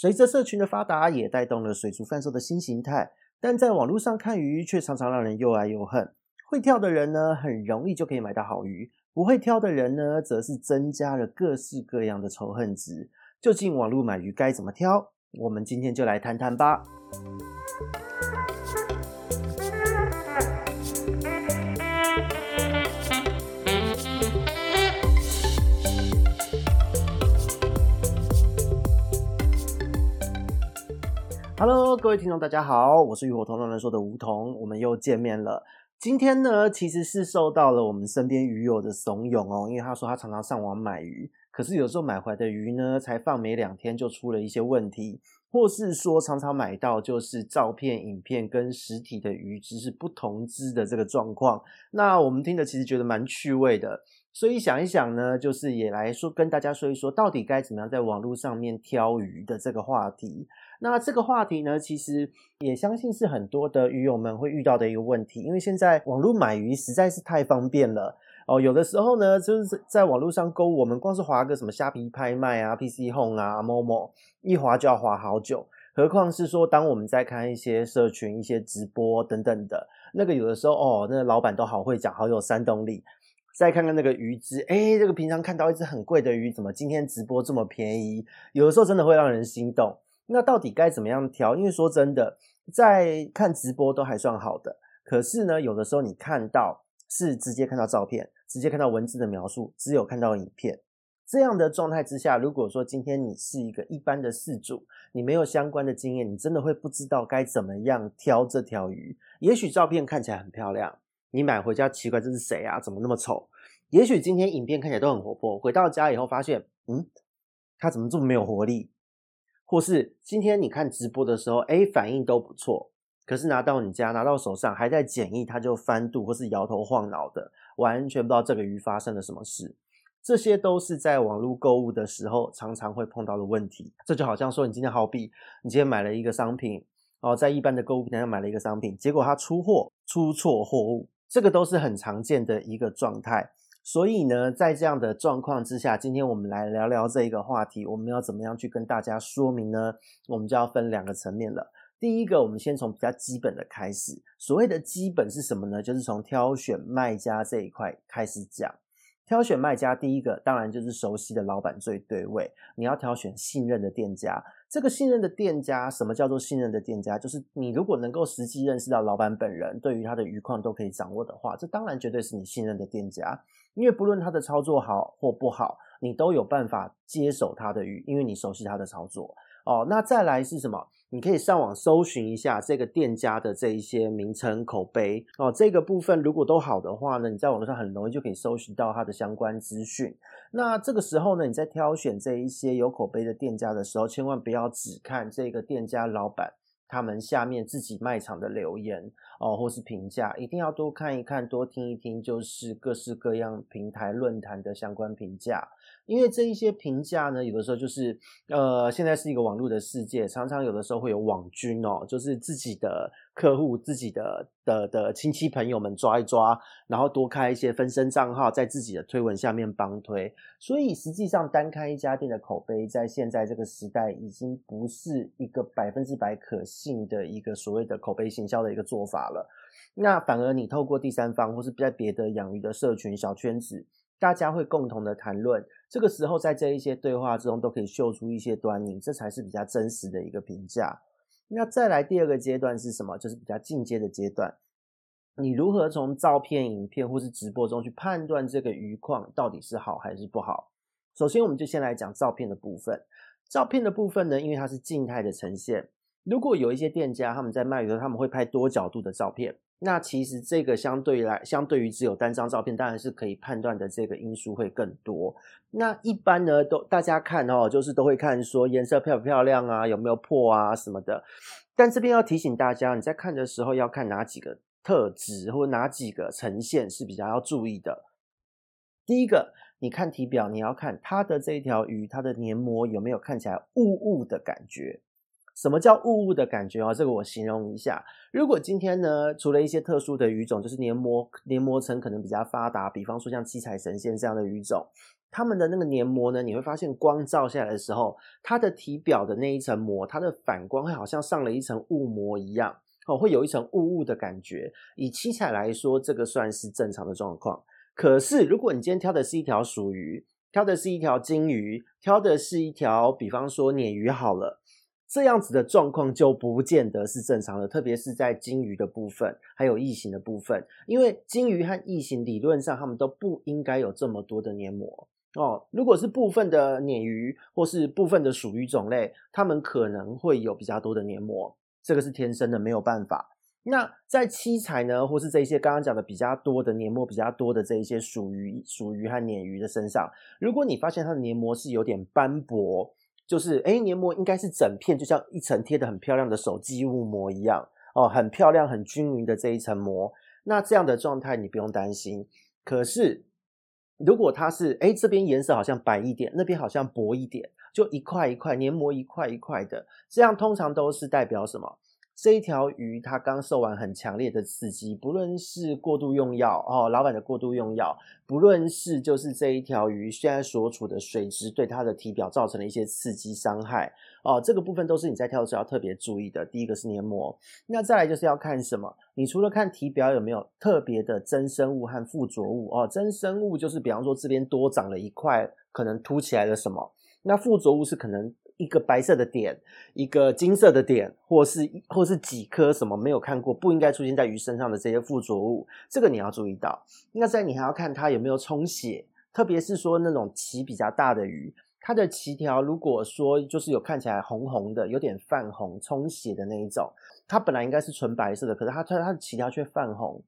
随着社群的发达，也带动了水族贩售的新形态。但在网络上看鱼，却常常让人又爱又恨。会跳的人呢，很容易就可以买到好鱼；不会挑的人呢，则是增加了各式各样的仇恨值。究竟网络买鱼该怎么挑？我们今天就来谈谈吧。Hello，各位听众，大家好，我是鱼活通乱乱说的梧桐，我们又见面了。今天呢，其实是受到了我们身边鱼友的怂恿哦，因为他说他常常上网买鱼，可是有时候买回来的鱼呢，才放没两天就出了一些问题，或是说常常买到就是照片、影片跟实体的鱼只是不同只的这个状况。那我们听的其实觉得蛮趣味的，所以想一想呢，就是也来说跟大家说一说，到底该怎么样在网络上面挑鱼的这个话题。那这个话题呢，其实也相信是很多的鱼友们会遇到的一个问题，因为现在网络买鱼实在是太方便了哦。有的时候呢，就是在网络上购物，我们光是划个什么虾皮拍卖啊、PC Home 啊、Momo，一划就要划好久。何况是说，当我们在看一些社群、一些直播等等的，那个有的时候哦，那个老板都好会讲，好有煽动力。再看看那个鱼只，诶，这个平常看到一只很贵的鱼，怎么今天直播这么便宜？有的时候真的会让人心动。那到底该怎么样挑？因为说真的，在看直播都还算好的，可是呢，有的时候你看到是直接看到照片，直接看到文字的描述，只有看到影片这样的状态之下，如果说今天你是一个一般的饲主，你没有相关的经验，你真的会不知道该怎么样挑这条鱼。也许照片看起来很漂亮，你买回家奇怪，这是谁啊？怎么那么丑？也许今天影片看起来都很活泼，回到家以后发现，嗯，它怎么这么没有活力？或是今天你看直播的时候，诶，反应都不错，可是拿到你家，拿到手上还在检疫，它就翻肚或是摇头晃脑的，完全不知道这个鱼发生了什么事。这些都是在网络购物的时候常常会碰到的问题。这就好像说，你今天好比你今天买了一个商品，哦，在一般的购物平台上买了一个商品，结果它出货出错货物，这个都是很常见的一个状态。所以呢，在这样的状况之下，今天我们来聊聊这一个话题，我们要怎么样去跟大家说明呢？我们就要分两个层面了。第一个，我们先从比较基本的开始。所谓的基本是什么呢？就是从挑选卖家这一块开始讲。挑选卖家，第一个当然就是熟悉的老板最对位。你要挑选信任的店家。这个信任的店家，什么叫做信任的店家？就是你如果能够实际认识到老板本人，对于他的鱼况都可以掌握的话，这当然绝对是你信任的店家。因为不论他的操作好或不好，你都有办法接手他的鱼，因为你熟悉他的操作。哦，那再来是什么？你可以上网搜寻一下这个店家的这一些名称、口碑哦。这个部分如果都好的话呢，你在网络上很容易就可以搜寻到它的相关资讯。那这个时候呢，你在挑选这一些有口碑的店家的时候，千万不要只看这个店家老板他们下面自己卖场的留言哦，或是评价，一定要多看一看，多听一听，就是各式各样平台论坛的相关评价。因为这一些评价呢，有的时候就是，呃，现在是一个网络的世界，常常有的时候会有网军哦，就是自己的客户、自己的的的亲戚朋友们抓一抓，然后多开一些分身账号，在自己的推文下面帮推。所以实际上，单开一家店的口碑，在现在这个时代，已经不是一个百分之百可信的一个所谓的口碑行销的一个做法了。那反而你透过第三方，或是在别的养鱼的社群小圈子。大家会共同的谈论，这个时候在这一些对话之中都可以嗅出一些端倪，这才是比较真实的一个评价。那再来第二个阶段是什么？就是比较进阶的阶段。你如何从照片、影片或是直播中去判断这个鱼况到底是好还是不好？首先，我们就先来讲照片的部分。照片的部分呢，因为它是静态的呈现，如果有一些店家他们在卖鱼的时候，他们会拍多角度的照片。那其实这个相对来，相对于只有单张照片，当然是可以判断的这个因素会更多。那一般呢，都大家看哦，就是都会看说颜色漂不漂亮啊，有没有破啊什么的。但这边要提醒大家，你在看的时候要看哪几个特质或哪几个呈现是比较要注意的。第一个，你看体表，你要看它的这条鱼，它的黏膜有没有看起来雾雾的感觉。什么叫雾雾的感觉哦？这个我形容一下。如果今天呢，除了一些特殊的鱼种，就是黏膜黏膜层可能比较发达，比方说像七彩神仙这样的鱼种，它们的那个黏膜呢，你会发现光照下来的时候，它的体表的那一层膜，它的反光会好像上了一层雾膜一样，哦，会有一层雾雾的感觉。以七彩来说，这个算是正常的状况。可是如果你今天挑的是一条鼠鱼，挑的是一条金鱼，挑的是一条，比方说鲶鱼好了。这样子的状况就不见得是正常的，特别是在金鱼的部分，还有异形的部分，因为金鱼和异形理论上它们都不应该有这么多的黏膜哦。如果是部分的鲶鱼或是部分的属鱼种类，它们可能会有比较多的黏膜，这个是天生的，没有办法。那在七彩呢，或是这些刚刚讲的比较多的黏膜比较多的这一些属于属于和鲶鱼的身上，如果你发现它的黏膜是有点斑驳。就是，诶，黏膜应该是整片，就像一层贴的很漂亮的手机雾膜一样哦，很漂亮、很均匀的这一层膜。那这样的状态你不用担心。可是，如果它是，诶，这边颜色好像白一点，那边好像薄一点，就一块一块黏膜一块一块的，这样通常都是代表什么？这一条鱼它刚受完很强烈的刺激，不论是过度用药哦，老板的过度用药，不论是就是这一条鱼现在所处的水质对它的体表造成了一些刺激伤害哦，这个部分都是你在跳的时候要特别注意的。第一个是黏膜，那再来就是要看什么？你除了看体表有没有特别的增生物和附着物哦，增生物就是比方说这边多长了一块可能凸起来的什么，那附着物是可能。一个白色的点，一个金色的点，或是或是几颗什么没有看过，不应该出现在鱼身上的这些附着物，这个你要注意到。那在你还要看它有没有充血，特别是说那种鳍比较大的鱼，它的鳍条如果说就是有看起来红红的，有点泛红、充血的那一种，它本来应该是纯白色的，可是它它它的鳍条却泛红。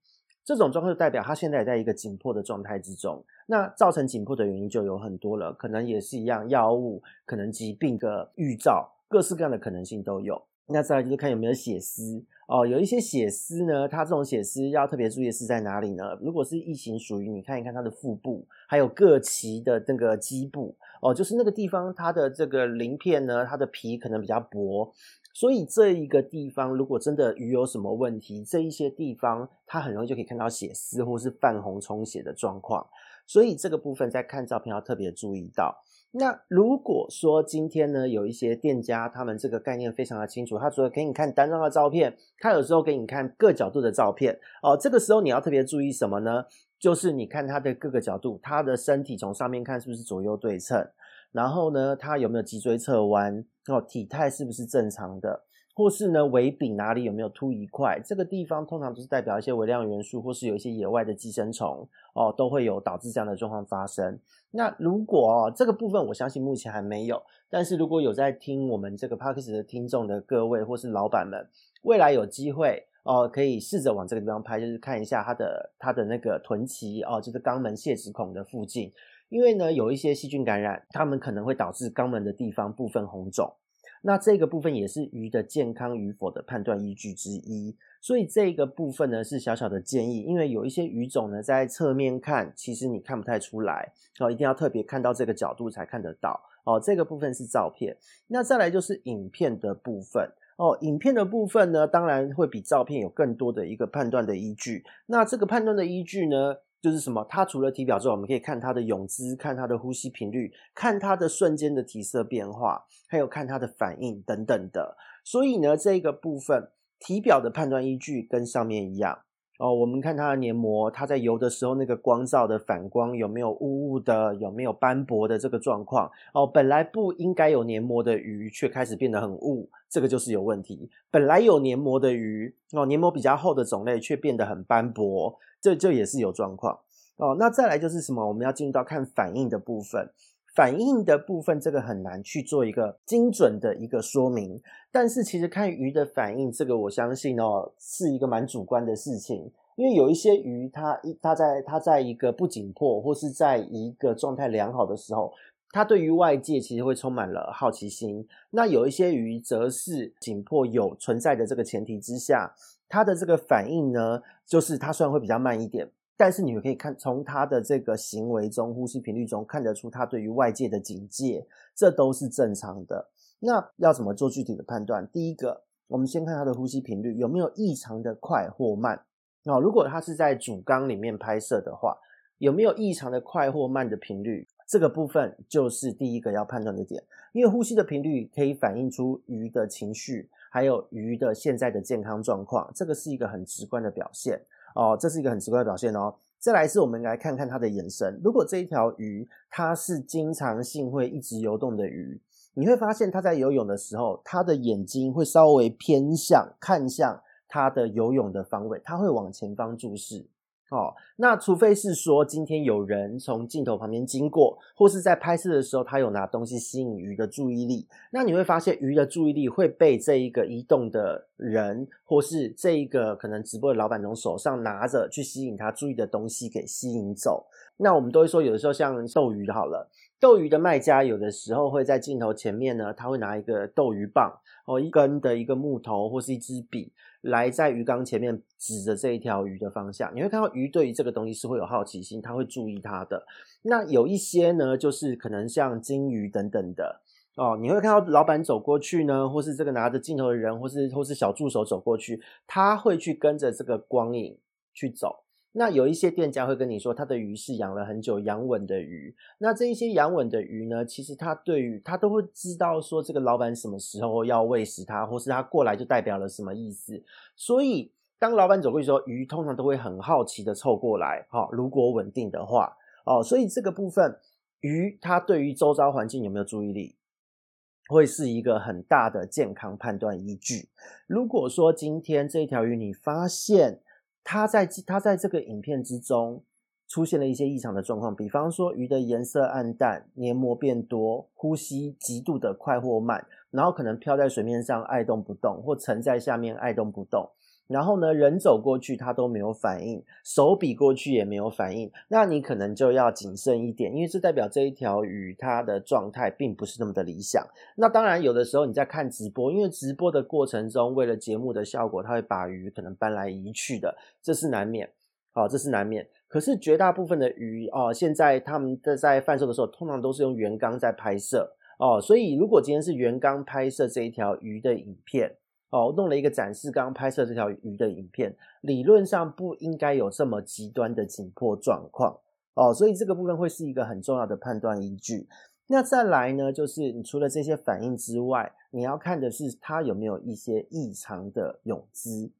这种状况就代表它现在也在一个紧迫的状态之中。那造成紧迫的原因就有很多了，可能也是一样，药物，可能疾病的预兆，各式各样的可能性都有。那再来就是看有没有血丝哦，有一些血丝呢，它这种血丝要特别注意是在哪里呢？如果是异形属于你看一看它的腹部，还有各鳍的那个基部哦，就是那个地方它的这个鳞片呢，它的皮可能比较薄。所以这一个地方，如果真的鱼有什么问题，这一些地方它很容易就可以看到血丝或是泛红充血的状况。所以这个部分在看照片要特别注意到。那如果说今天呢，有一些店家他们这个概念非常的清楚，他除了给你看单张的照片，他有时候给你看各角度的照片哦。这个时候你要特别注意什么呢？就是你看它的各个角度，它的身体从上面看是不是左右对称？然后呢，它有没有脊椎侧弯？哦，体态是不是正常的？或是呢，尾柄哪里有没有凸一块？这个地方通常都是代表一些微量元素，或是有一些野外的寄生虫哦，都会有导致这样的状况发生。那如果哦，这个部分，我相信目前还没有。但是如果有在听我们这个 podcast 的听众的各位，或是老板们，未来有机会哦，可以试着往这个地方拍，就是看一下它的它的那个臀鳍哦，就是肛门泄殖孔的附近。因为呢，有一些细菌感染，它们可能会导致肛门的地方部分红肿。那这个部分也是鱼的健康与否的判断依据之一。所以这个部分呢，是小小的建议，因为有一些鱼种呢，在侧面看，其实你看不太出来哦，一定要特别看到这个角度才看得到哦。这个部分是照片，那再来就是影片的部分哦。影片的部分呢，当然会比照片有更多的一个判断的依据。那这个判断的依据呢，就是什么？它除了体表之外，我们可以看它的泳姿，看它的呼吸频率，看它的瞬间的体色变化，还有看它的反应等等的。所以呢，这个部分体表的判断依据跟上面一样哦。我们看它的黏膜，它在游的时候那个光照的反光有没有雾雾的，有没有斑驳的这个状况哦。本来不应该有黏膜的鱼，却开始变得很雾，这个就是有问题。本来有黏膜的鱼哦，黏膜比较厚的种类却变得很斑驳。这这也是有状况哦。那再来就是什么？我们要进入到看反应的部分。反应的部分，这个很难去做一个精准的一个说明。但是其实看鱼的反应，这个我相信哦，是一个蛮主观的事情。因为有一些鱼它，它一它在它在一个不紧迫或是在一个状态良好的时候，它对于外界其实会充满了好奇心。那有一些鱼则是紧迫有存在的这个前提之下。它的这个反应呢，就是它虽然会比较慢一点，但是你们可以看从他的这个行为中、呼吸频率中看得出他对于外界的警戒，这都是正常的。那要怎么做具体的判断？第一个，我们先看他的呼吸频率有没有异常的快或慢。那如果他是在主缸里面拍摄的话，有没有异常的快或慢的频率？这个部分就是第一个要判断的点，因为呼吸的频率可以反映出鱼的情绪，还有鱼的现在的健康状况，这个是一个很直观的表现哦，这是一个很奇怪的表现哦。再来是我们来看看它的眼神，如果这一条鱼它是经常性会一直游动的鱼，你会发现它在游泳的时候，它的眼睛会稍微偏向看向它的游泳的方位，它会往前方注视。哦，那除非是说今天有人从镜头旁边经过，或是在拍摄的时候，他有拿东西吸引鱼的注意力，那你会发现鱼的注意力会被这一个移动的人，或是这一个可能直播的老板从手上拿着去吸引他注意的东西给吸引走。那我们都会说，有的时候像斗鱼好了，斗鱼的卖家有的时候会在镜头前面呢，他会拿一个斗鱼棒，哦，一根的一个木头或是一支笔。来在鱼缸前面指着这一条鱼的方向，你会看到鱼对于这个东西是会有好奇心，它会注意它的。那有一些呢，就是可能像金鱼等等的哦，你会看到老板走过去呢，或是这个拿着镜头的人，或是或是小助手走过去，他会去跟着这个光影去走。那有一些店家会跟你说，他的鱼是养了很久养稳的鱼。那这一些养稳的鱼呢，其实他对于他都会知道说，这个老板什么时候要喂食它，或是他过来就代表了什么意思。所以当老板走过去的时候，鱼通常都会很好奇的凑过来。哈，如果稳定的话，哦，所以这个部分鱼它对于周遭环境有没有注意力，会是一个很大的健康判断依据。如果说今天这条鱼你发现，他在他在这个影片之中出现了一些异常的状况，比方说鱼的颜色暗淡、黏膜变多、呼吸极度的快或慢，然后可能漂在水面上爱动不动，或沉在下面爱动不动。然后呢，人走过去它都没有反应，手比过去也没有反应，那你可能就要谨慎一点，因为这代表这一条鱼它的状态并不是那么的理想。那当然，有的时候你在看直播，因为直播的过程中，为了节目的效果，它会把鱼可能搬来移去的，这是难免。好，这是难免。可是绝大部分的鱼哦，现在他们在在贩售的时候，通常都是用原缸在拍摄哦，所以如果今天是原缸拍摄这一条鱼的影片。哦，弄了一个展示刚刚拍摄这条鱼的影片，理论上不应该有这么极端的紧迫状况哦，所以这个部分会是一个很重要的判断依据。那再来呢，就是你除了这些反应之外，你要看的是它有没有一些异常的泳姿。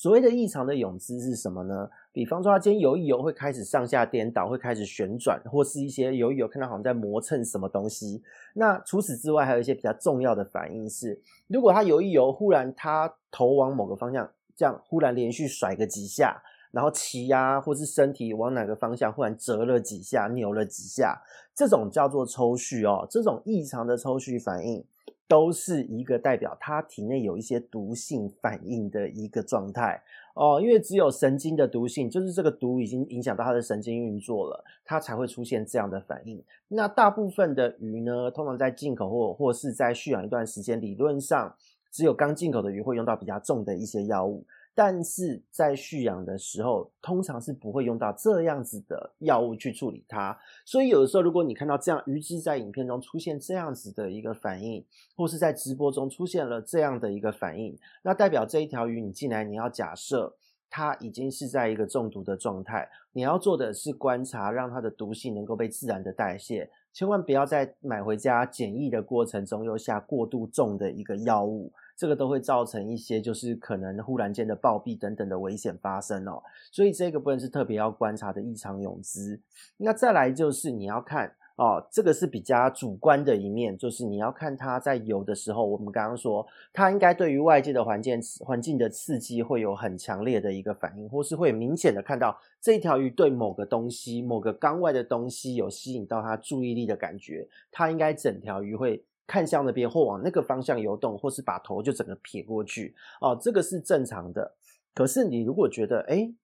所谓的异常的泳姿是什么呢？比方说，他今天游一游会开始上下颠倒，会开始旋转，或是一些游一游看到好像在磨蹭什么东西。那除此之外，还有一些比较重要的反应是，如果他游一游，忽然他头往某个方向，这样忽然连续甩个几下，然后鳍呀，或是身体往哪个方向忽然折了几下，扭了几下，这种叫做抽搐哦，这种异常的抽搐反应。都是一个代表他体内有一些毒性反应的一个状态哦，因为只有神经的毒性，就是这个毒已经影响到他的神经运作了，它才会出现这样的反应。那大部分的鱼呢，通常在进口或或是在蓄养一段时间，理论上只有刚进口的鱼会用到比较重的一些药物。但是在蓄养的时候，通常是不会用到这样子的药物去处理它。所以有的时候，如果你看到这样鱼只在影片中出现这样子的一个反应，或是在直播中出现了这样的一个反应，那代表这一条鱼你进来，你要假设它已经是在一个中毒的状态。你要做的是观察，让它的毒性能够被自然的代谢，千万不要在买回家检疫的过程中又下过度重的一个药物。这个都会造成一些就是可能忽然间的暴毙等等的危险发生哦，所以这个部分是特别要观察的异常泳姿。那再来就是你要看哦，这个是比较主观的一面，就是你要看它在游的时候，我们刚刚说它应该对于外界的环境环境的刺激会有很强烈的一个反应，或是会明显的看到这条鱼对某个东西、某个缸外的东西有吸引到它注意力的感觉，它应该整条鱼会。看向那边或往那个方向游动，或是把头就整个撇过去哦，这个是正常的。可是你如果觉得，诶，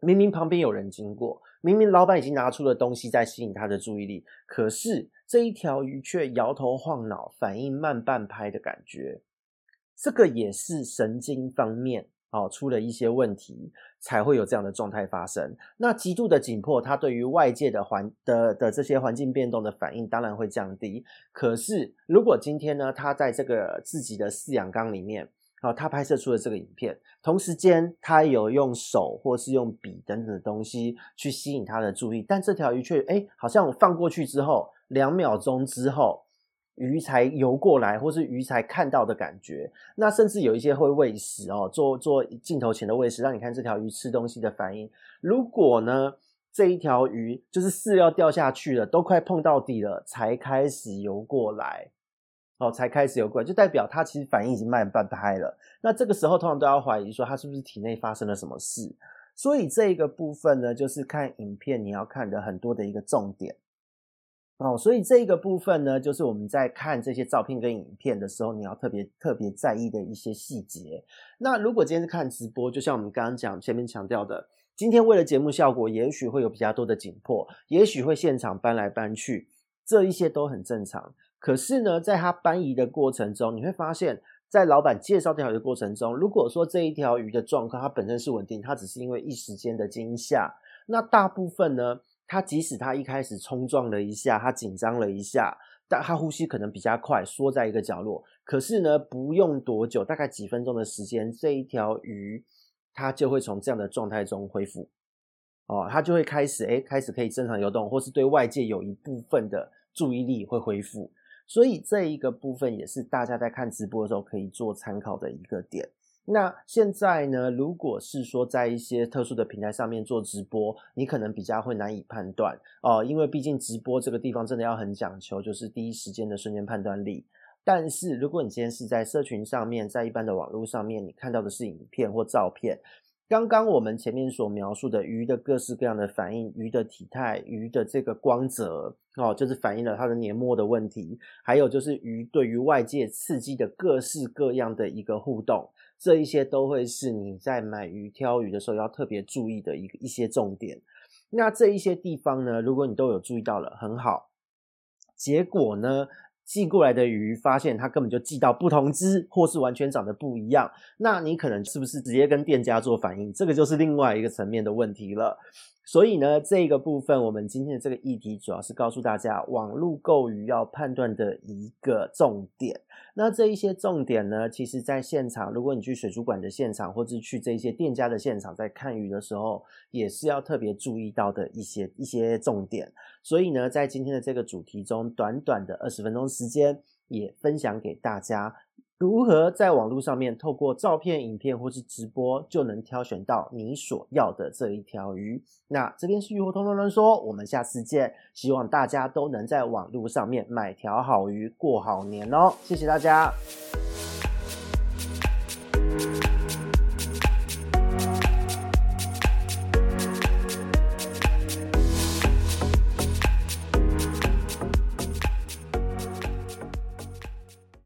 明明旁边有人经过，明明老板已经拿出了东西在吸引他的注意力，可是这一条鱼却摇头晃脑，反应慢半拍的感觉，这个也是神经方面。哦，出了一些问题，才会有这样的状态发生。那极度的紧迫，它对于外界的环的的这些环境变动的反应，当然会降低。可是，如果今天呢，它在这个自己的饲养缸里面，好，他拍摄出了这个影片，同时间他有用手或是用笔等等的东西去吸引他的注意，但这条鱼却哎，好像我放过去之后，两秒钟之后，鱼才游过来，或是鱼才看到的感觉。那甚至有一些会喂食哦，做做镜头前的喂食，让你看这条鱼吃东西的反应。如果呢，这一条鱼就是饲料掉下去了，都快碰到底了，才开始游过来。哦，才开始游过来，就代表它其实反应已经慢半拍了。那这个时候通常都要怀疑说它是不是体内发生了什么事。所以这个部分呢，就是看影片你要看的很多的一个重点。哦，所以这个部分呢，就是我们在看这些照片跟影片的时候，你要特别特别在意的一些细节。那如果今天是看直播，就像我们刚刚讲前面强调的，今天为了节目效果，也许会有比较多的紧迫，也许会现场搬来搬去，这一些都很正常。可是呢，在他搬移的过程中，你会发现，在老板介绍这条鱼的过程中，如果说这一条鱼的状况它本身是稳定，它只是因为一时间的惊吓，那大部分呢，它即使它一开始冲撞了一下，它紧张了一下，但它呼吸可能比较快，缩在一个角落，可是呢，不用多久，大概几分钟的时间，这一条鱼它就会从这样的状态中恢复，哦，它就会开始，诶，开始可以正常游动，或是对外界有一部分的注意力会恢复。所以这一个部分也是大家在看直播的时候可以做参考的一个点。那现在呢，如果是说在一些特殊的平台上面做直播，你可能比较会难以判断哦，因为毕竟直播这个地方真的要很讲求，就是第一时间的瞬间判断力。但是如果你今天是在社群上面，在一般的网络上面，你看到的是影片或照片。刚刚我们前面所描述的鱼的各式各样的反应，鱼的体态，鱼的这个光泽，哦，就是反映了它的黏膜的问题，还有就是鱼对于外界刺激的各式各样的一个互动，这一些都会是你在买鱼挑鱼的时候要特别注意的一个一些重点。那这一些地方呢，如果你都有注意到了，很好。结果呢？寄过来的鱼，发现它根本就寄到不同只，或是完全长得不一样，那你可能是不是直接跟店家做反应？这个就是另外一个层面的问题了。所以呢，这个部分我们今天的这个议题主要是告诉大家，网络购鱼要判断的一个重点。那这一些重点呢，其实在现场，如果你去水族馆的现场，或者去这些店家的现场，在看鱼的时候，也是要特别注意到的一些一些重点。所以呢，在今天的这个主题中，短短的二十分钟时间，也分享给大家。如何在网络上面透过照片、影片或是直播就能挑选到你所要的这一条鱼？那这边是鱼活通乱乱说，我们下次见。希望大家都能在网络上面买条好鱼，过好年哦！谢谢大家。